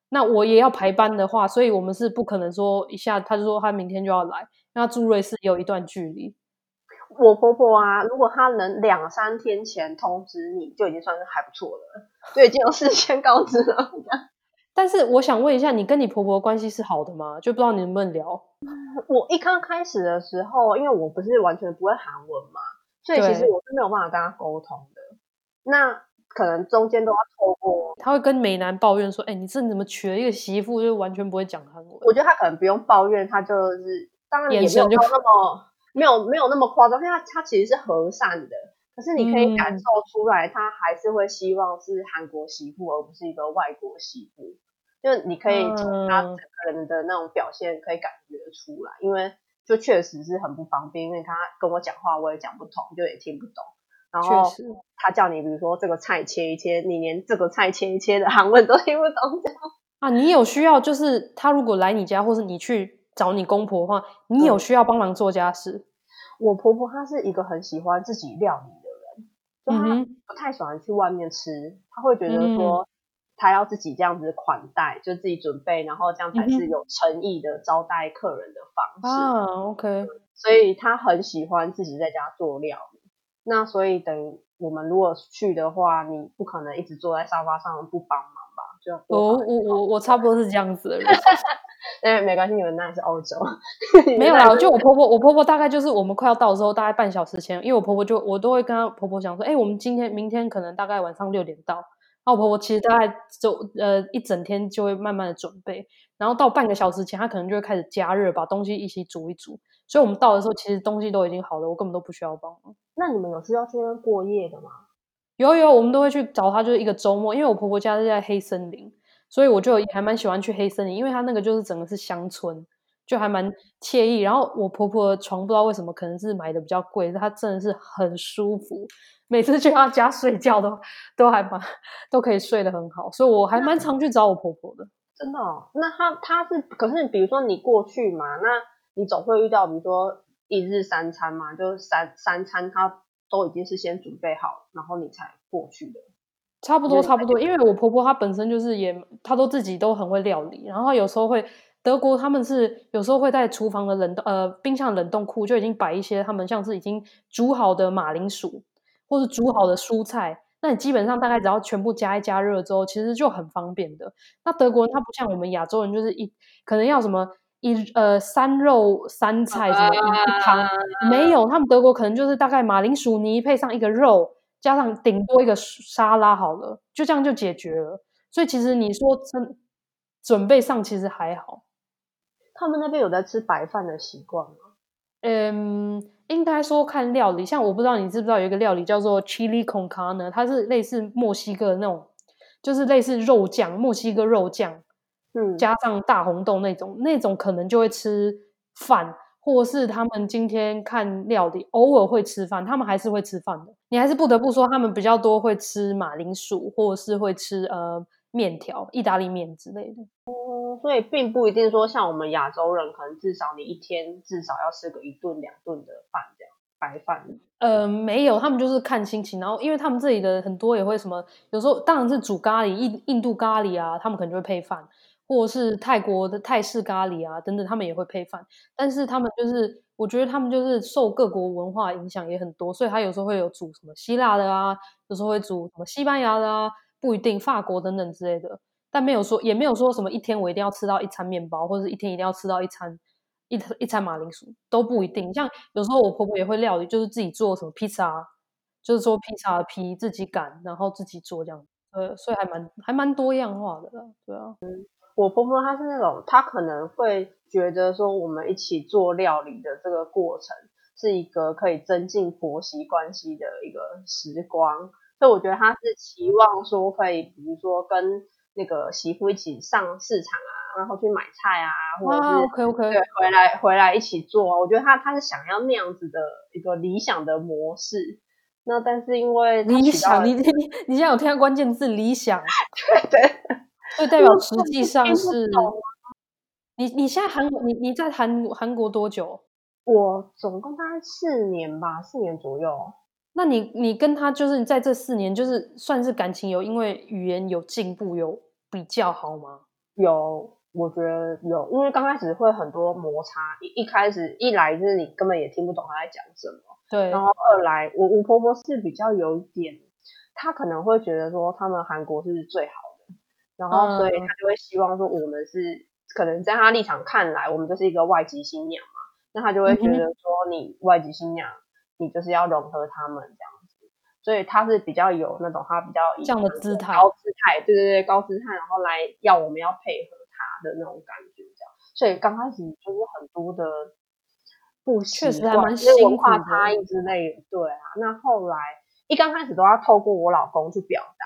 那我也要排班的话，所以我们是不可能说一下他就说他明天就要来，因为他住瑞士也有一段距离。我婆婆啊，如果她能两三天前通知你，就已经算是还不错了，就已经有事先告知了。但是我想问一下，你跟你婆婆关系是好的吗？就不知道你能不能聊。我一刚开始的时候，因为我不是完全不会韩文嘛，所以其实我是没有办法跟她沟通的。那可能中间都要透过，她会跟美男抱怨说：“哎、欸，你这怎么娶了一个媳妇，就完全不会讲韩文？”我觉得她可能不用抱怨，她就是当然也没有那么没有没有那么夸张，因为他他其实是和善的，可是你可以感受出来，他还是会希望是韩国媳妇，而不是一个外国媳妇。就你可以从他整个人的那种表现可以感觉出来，因为就确实是很不方便，因为他跟我讲话我也讲不通，就也听不懂。然后他叫你比如说这个菜切一切，你连这个菜切一切的韩文都听不懂，这样啊？你有需要就是他如果来你家，或是你去找你公婆的话，你有需要帮忙做家事？我婆婆她是一个很喜欢自己料理的人，就她不太喜欢去外面吃，她会觉得说。嗯他要自己这样子款待，就自己准备，然后这样才是有诚意的招待客人的方式。啊，OK。所以他很喜欢自己在家做料理。那所以等于我们如果去的话，你不可能一直坐在沙发上不帮忙吧？就我我我我差不多是这样子的人。哎，没关系，你们那是欧洲。没有啦，就我婆婆，我婆婆大概就是我们快要到的时候，大概半小时前，因为我婆婆就我都会跟她婆婆讲说，哎，我们今天明天可能大概晚上六点到。那我婆婆其实大概就呃一整天就会慢慢的准备，然后到半个小时前，她可能就会开始加热，把东西一起煮一煮。所以我们到的时候，其实东西都已经好了，我根本都不需要帮忙。那你们有需要去那边过夜的吗？有有，我们都会去找她，就是一个周末，因为我婆婆家是在黑森林，所以我就还蛮喜欢去黑森林，因为它那个就是整个是乡村，就还蛮惬意。然后我婆婆的床不知道为什么，可能是买的比较贵，它真的是很舒服。每次去她家睡觉都都还蛮都可以睡得很好，所以我还蛮常去找我婆婆的。真的哦？那她她是可是比如说你过去嘛，那你总会遇到比如说一日三餐嘛，就三三餐她都已经是先准备好，然后你才过去的。差不多差不多，因为我婆婆她本身就是也她都自己都很会料理，然后有时候会德国他们是有时候会在厨房的冷冻呃冰箱冷冻库就已经摆一些他们像是已经煮好的马铃薯。或是煮好的蔬菜，那你基本上大概只要全部加一加热之后，其实就很方便的。那德国人他不像我们亚洲人，就是一可能要什么一呃三肉三菜什么一一汤，没有，他们德国可能就是大概马铃薯泥配上一个肉，加上顶多一个沙拉好了，就这样就解决了。所以其实你说真准备上其实还好。他们那边有在吃白饭的习惯吗？嗯。应该说看料理，像我不知道你知不知道有一个料理叫做 Chili con carne，它是类似墨西哥的那种，就是类似肉酱，墨西哥肉酱，嗯，加上大红豆那种，那种可能就会吃饭，或是他们今天看料理偶尔会吃饭，他们还是会吃饭的。你还是不得不说他们比较多会吃马铃薯，或是会吃呃面条、意大利面之类的。嗯，所以并不一定说像我们亚洲人，可能至少你一天至少要吃个一顿两顿的饭这样。白饭？呃，没有，他们就是看心情。然后，因为他们这里的很多也会什么，有时候当然是煮咖喱，印印度咖喱啊，他们可能就会配饭，或是泰国的泰式咖喱啊等等，他们也会配饭。但是他们就是，我觉得他们就是受各国文化影响也很多，所以他有时候会有煮什么希腊的啊，有时候会煮什么西班牙的啊，不一定法国等等之类的。但没有说，也没有说什么一天我一定要吃到一餐面包，或者是一天一定要吃到一餐。一一餐马铃薯都不一定，像有时候我婆婆也会料理，就是自己做什么披萨，就是说披萨的皮自己擀，然后自己做这样，呃，所以还蛮还蛮多样化的，对啊。嗯，我婆婆她是那种，她可能会觉得说我们一起做料理的这个过程是一个可以增进婆媳关系的一个时光，所以我觉得她是期望说可以，比如说跟那个媳妇一起上市场啊。然后去买菜啊，或者是 OK OK，对，回来回来一起做。我觉得她她是想要那样子的一个理想的模式。那但是因为理想，你你你现在有听到关键字理想，对 对，就代表实际上是。你你现在韩国，你你在韩韩国多久？我总共大概四年吧，四年左右。那你你跟他就是在这四年，就是算是感情有因为语言有进步，有比较好吗？有。我觉得有，因为刚开始会很多摩擦，一一开始一来就是你根本也听不懂他在讲什么，对。然后二来，我我婆婆是比较有一点，她可能会觉得说他们韩国是最好的，然后所以他就会希望说我们是、嗯、可能在他立场看来，我们就是一个外籍新娘嘛，那他就会觉得说你外籍新娘，你就是要融合他们这样子，所以他是比较有那种他比较这样的姿态，高姿态，对对对，高姿态，然后来要我们要配合。他的那种感觉，这样，所以刚开始就是很多的不习惯，确实还蛮辛苦的，文化差异之类的。对啊，那后来一刚开始都要透过我老公去表达，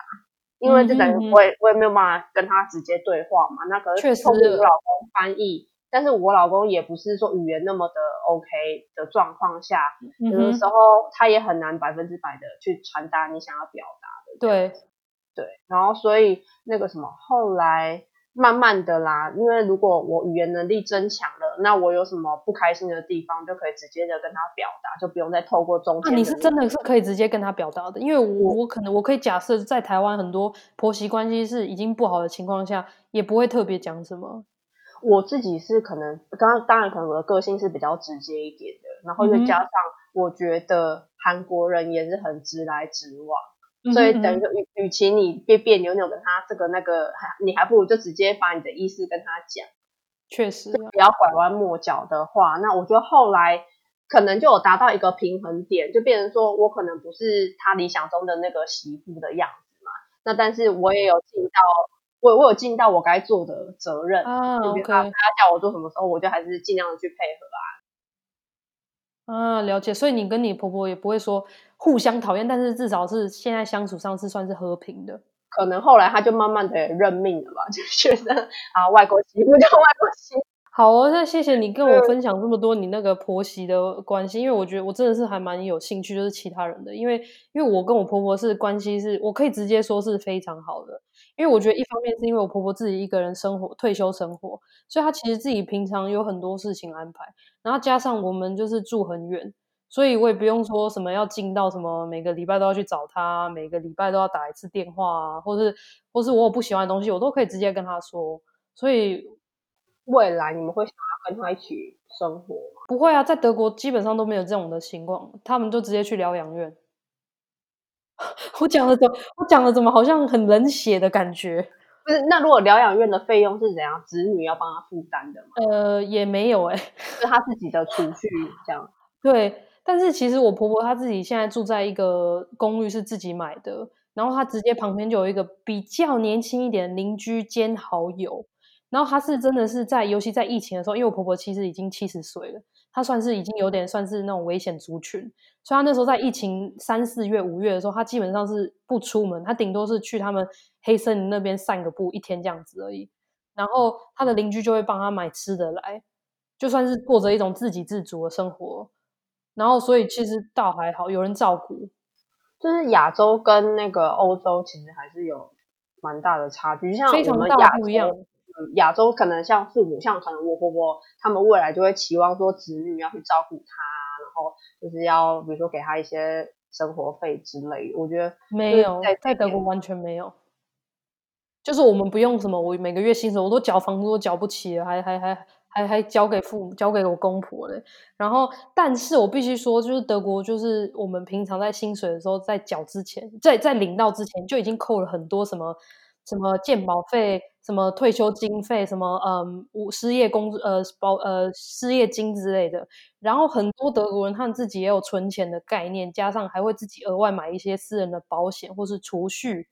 因为这等于我也我也没有办法跟他直接对话嘛。那可是通过我老公翻译，但是我老公也不是说语言那么的 OK 的状况下，有的时候他也很难百分之百的去传达你想要表达的。对对，然后所以那个什么后来。慢慢的啦，因为如果我语言能力增强了，那我有什么不开心的地方，就可以直接的跟他表达，就不用再透过中间。那、啊、你是真的是可以直接跟他表达的，因为我我可能我可以假设在台湾很多婆媳关系是已经不好的情况下，也不会特别讲什么。我自己是可能刚刚当然可能我的个性是比较直接一点的，然后又加上我觉得韩国人也是很直来直往。所以等于说，与与其你别别扭扭的他这个那个，还你还不如就直接把你的意思跟他讲。确实，不要拐弯抹角的话，那我觉得后来可能就有达到一个平衡点，就变成说我可能不是他理想中的那个媳妇的样子嘛。那但是我也有尽到，我我有尽到我该做的责任啊。OK，他叫我做什么时候，我就还是尽量的去配合啊。啊，了解。所以你跟你婆婆也不会说。互相讨厌，但是至少是现在相处上是算是和平的。可能后来她就慢慢的认命了吧，就觉得啊，外国媳妇叫外国媳妇。好哦，那谢谢你跟我分享这么多你那个婆媳的关系，因为我觉得我真的是还蛮有兴趣，就是其他人的，因为因为我跟我婆婆是关系是我可以直接说是非常好的，因为我觉得一方面是因为我婆婆自己一个人生活退休生活，所以她其实自己平常有很多事情安排，然后加上我们就是住很远。所以我也不用说什么要进到什么每个礼拜都要去找他，每个礼拜都要打一次电话啊，或是或是我有不喜欢的东西，我都可以直接跟他说。所以未来你们会想要跟他一起生活吗？不会啊，在德国基本上都没有这种的情况，他们就直接去疗养院。我讲的怎么，我讲的怎么好像很冷血的感觉？不是，那如果疗养院的费用是怎样？子女要帮他负担的吗？呃，也没有哎、欸，是他自己的储蓄这样。对。但是其实我婆婆她自己现在住在一个公寓，是自己买的，然后她直接旁边就有一个比较年轻一点的邻居兼好友，然后她是真的是在，尤其在疫情的时候，因为我婆婆其实已经七十岁了，她算是已经有点算是那种危险族群，所以他那时候在疫情三四月、五月的时候，他基本上是不出门，他顶多是去他们黑森林那边散个步，一天这样子而已，然后他的邻居就会帮他买吃的来，就算是过着一种自给自足的生活。然后，所以其实倒还好，有人照顾。就是亚洲跟那个欧洲其实还是有蛮大的差距，像非常大不一样。嗯，亚洲可能像父母，像可能我婆婆，他们未来就会期望说子女要去照顾他，然后就是要比如说给他一些生活费之类的。我觉得没有，在德国完全没有。就是我们不用什么，我每个月薪水我都缴房租都缴不起了，还还还还还交给父母，交给我公婆嘞。然后，但是我必须说，就是德国，就是我们平常在薪水的时候，在缴之前，在在领到之前，就已经扣了很多什么什么健保费。什么退休经费，什么嗯，无失业工呃保呃失业金之类的，然后很多德国人他们自己也有存钱的概念，加上还会自己额外买一些私人的保险或是储蓄，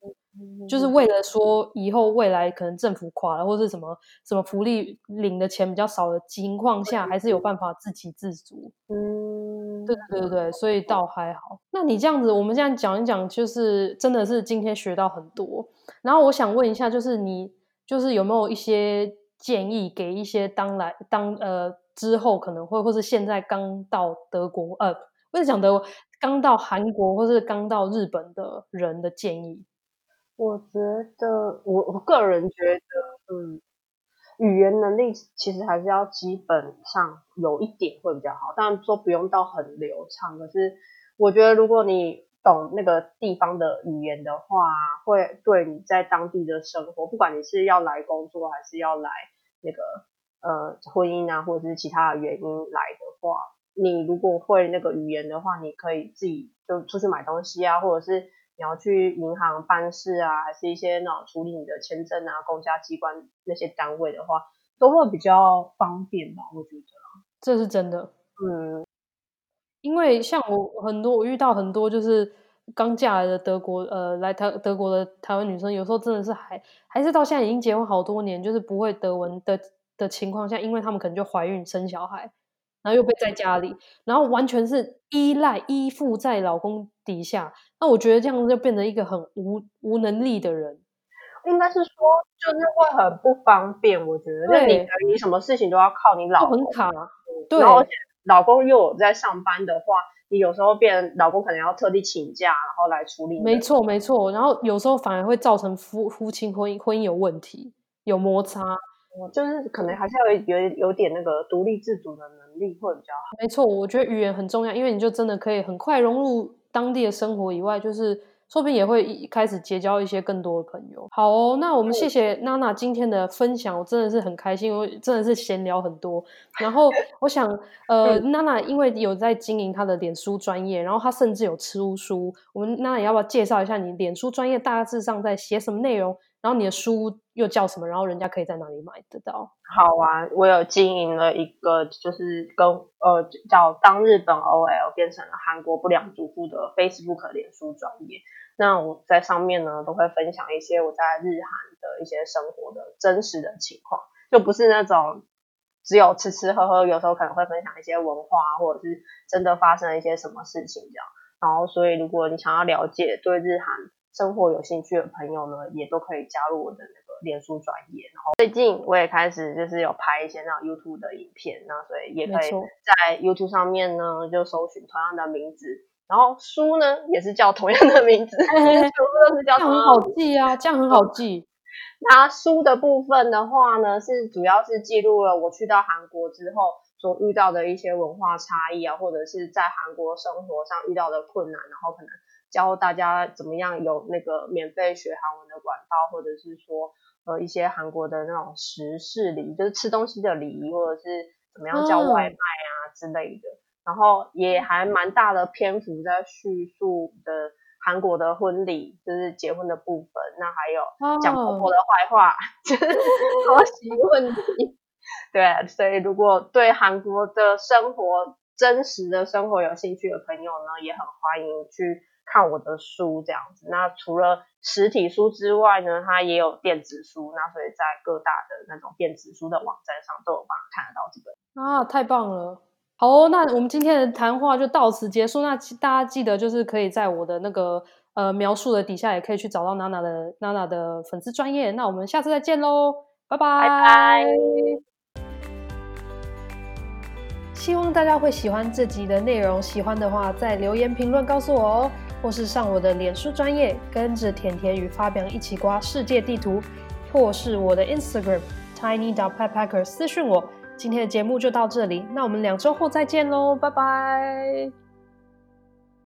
就是为了说以后未来可能政府垮了或是什么什么福利领的钱比较少的情况下，还是有办法自给自足。嗯，对对对对，所以倒还好。那你这样子，我们现在讲一讲，就是真的是今天学到很多。然后我想问一下，就是你。就是有没有一些建议给一些当来当呃之后可能会或是现在刚到德国呃，不是讲德国刚到韩国或是刚到日本的人的建议？我觉得我我个人觉得，嗯，语言能力其实还是要基本上有一点会比较好，当然说不用到很流畅，可是我觉得如果你懂那个地方的语言的话，会对你在当地的生活，不管你是要来工作还是要来那个呃婚姻啊，或者是其他的原因来的话，你如果会那个语言的话，你可以自己就出去买东西啊，或者是你要去银行办事啊，还是一些那种处理你的签证啊，公家机关那些单位的话，都会比较方便吧，我觉得。这是真的，嗯。因为像我很多，我遇到很多就是刚嫁来的德国，呃，来台德国的台湾女生，有时候真的是还还是到现在已经结婚好多年，就是不会德文的的情况下，因为他们可能就怀孕生小孩，然后又被在家里，然后完全是依赖依附在老公底下，那我觉得这样就变成一个很无无能力的人，应该是说就是会很不方便，我觉得，那你你什么事情都要靠你老公，很卡，对。老公又有在上班的话，你有时候变老公可能要特地请假，然后来处理。没错，没错。然后有时候反而会造成夫夫妻婚姻婚姻有问题，有摩擦。就是可能还是要有有有点那个独立自主的能力会比较好。没错，我觉得语言很重要，因为你就真的可以很快融入当地的生活以外，就是。说不定也会一开始结交一些更多的朋友。好哦，那我们谢谢娜娜今天的分享，我真的是很开心，我真的是闲聊很多。然后我想，呃，娜娜因为有在经营她的脸书专业，然后她甚至有出书。我们娜娜要不要介绍一下你脸书专业大致上在写什么内容？然后你的书又叫什么？然后人家可以在哪里买得到？好啊，我有经营了一个，就是跟呃叫当日本 OL 变成了韩国不良主妇的 Facebook 脸书专业。那我在上面呢，都会分享一些我在日韩的一些生活的真实的情况，就不是那种只有吃吃喝喝，有时候可能会分享一些文化，或者是真的发生了一些什么事情这样。然后，所以如果你想要了解对日韩生活有兴趣的朋友呢，也都可以加入我的那个脸书专业。然后最近我也开始就是有拍一些那种 YouTube 的影片，那所以也可以在 YouTube 上面呢就搜寻同样的名字。然后书呢也是叫同样的名字，全部都是叫同样的名字。这样很好记啊，这样很好记。那书的部分的话呢，是主要是记录了我去到韩国之后所遇到的一些文化差异啊，或者是在韩国生活上遇到的困难，然后可能。教大家怎么样有那个免费学韩文的管道，或者是说呃一些韩国的那种食事礼，就是吃东西的礼仪，或者是怎么样叫外卖啊之类的。嗯、然后也还蛮大的篇幅在叙述的韩国的婚礼，就是结婚的部分。那还有讲婆婆的坏话，就是婆媳问题。对，所以如果对韩国的生活真实的生活有兴趣的朋友呢，也很欢迎去。看我的书这样子，那除了实体书之外呢，它也有电子书，那所以在各大的那种电子书的网站上都有办法看得到这本啊，太棒了！好哦，那我们今天的谈话就到此结束。那大家记得就是可以在我的那个呃描述的底下，也可以去找到娜娜的娜娜的粉丝专业。那我们下次再见喽，拜拜！拜拜！希望大家会喜欢这集的内容，喜欢的话在留言评论告诉我哦。或是上我的脸书专业，跟着甜甜与发表一起刮世界地图，或是我的 Instagram tiny dot pet packer 私讯我。今天的节目就到这里，那我们两周后再见喽，拜拜。